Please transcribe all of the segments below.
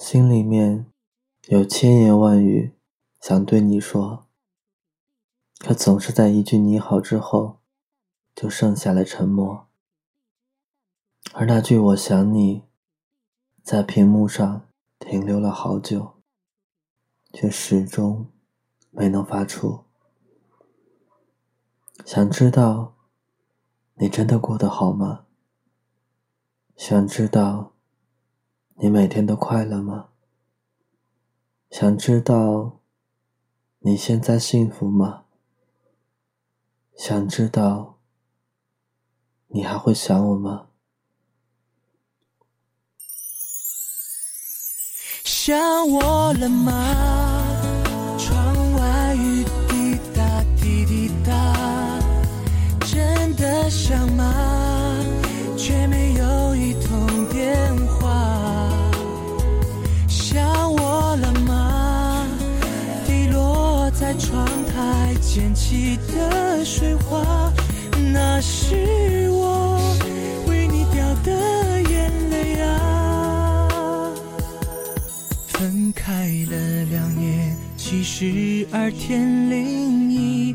心里面有千言万语想对你说，可总是在一句你好之后，就剩下了沉默。而那句我想你，在屏幕上停留了好久，却始终没能发出。想知道，你真的过得好吗？想知道，你每天都快乐吗？想知道，你现在幸福吗？想知道，你还会想我吗？想我了吗？溅起的水花，那是我为你掉的眼泪啊。分开了两年，七十二天零一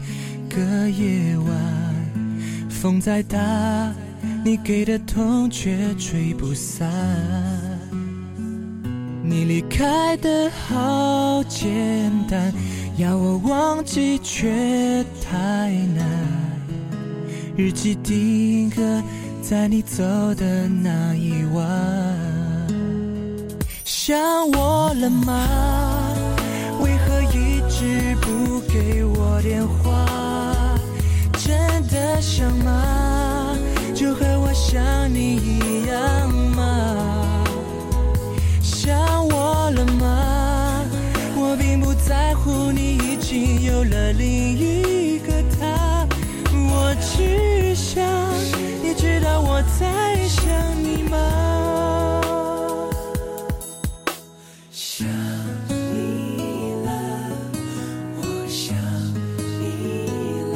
个夜晚，风再大，你给的痛却吹不散。你离开的好简单，要我忘记却太难。日记定格在你走的那一晚。想我了吗？为何一直不给我电话？真的想吗？就和我想你一样吗？了另一个他，我只想你知道我在想你吗？想你了，我想你了，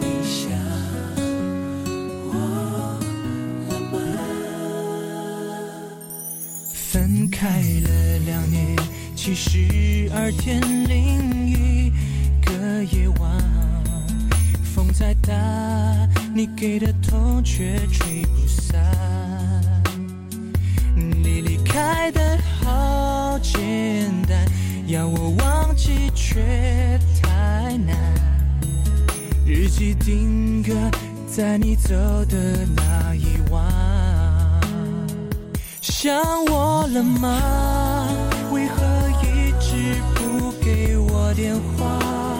你想我了吗？分开了两年，七十二天零一的夜晚，风再大，你给的痛却吹不散。你离开的好简单，要我忘记却太难。日记定格在你走的那一晚。想我了吗？为何一直不给我电话？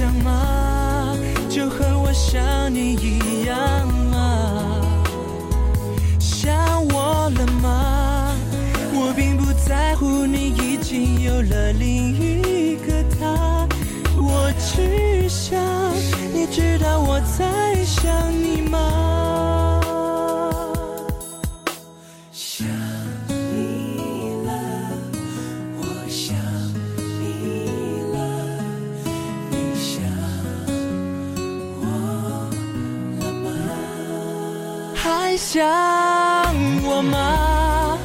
想吗？就和我想你一样吗？想我了吗？我并不在乎你已经有了另一个他，我只想你知道我在想想我吗？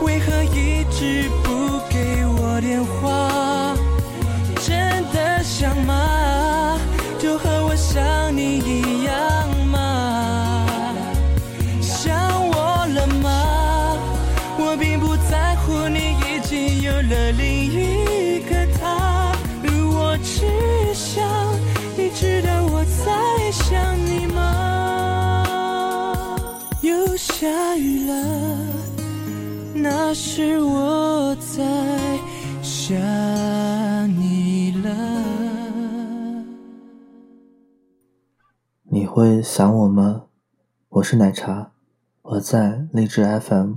为何一直不给我电话？真的想吗？是我在想你了。你会想我吗？我是奶茶，我在荔枝 FM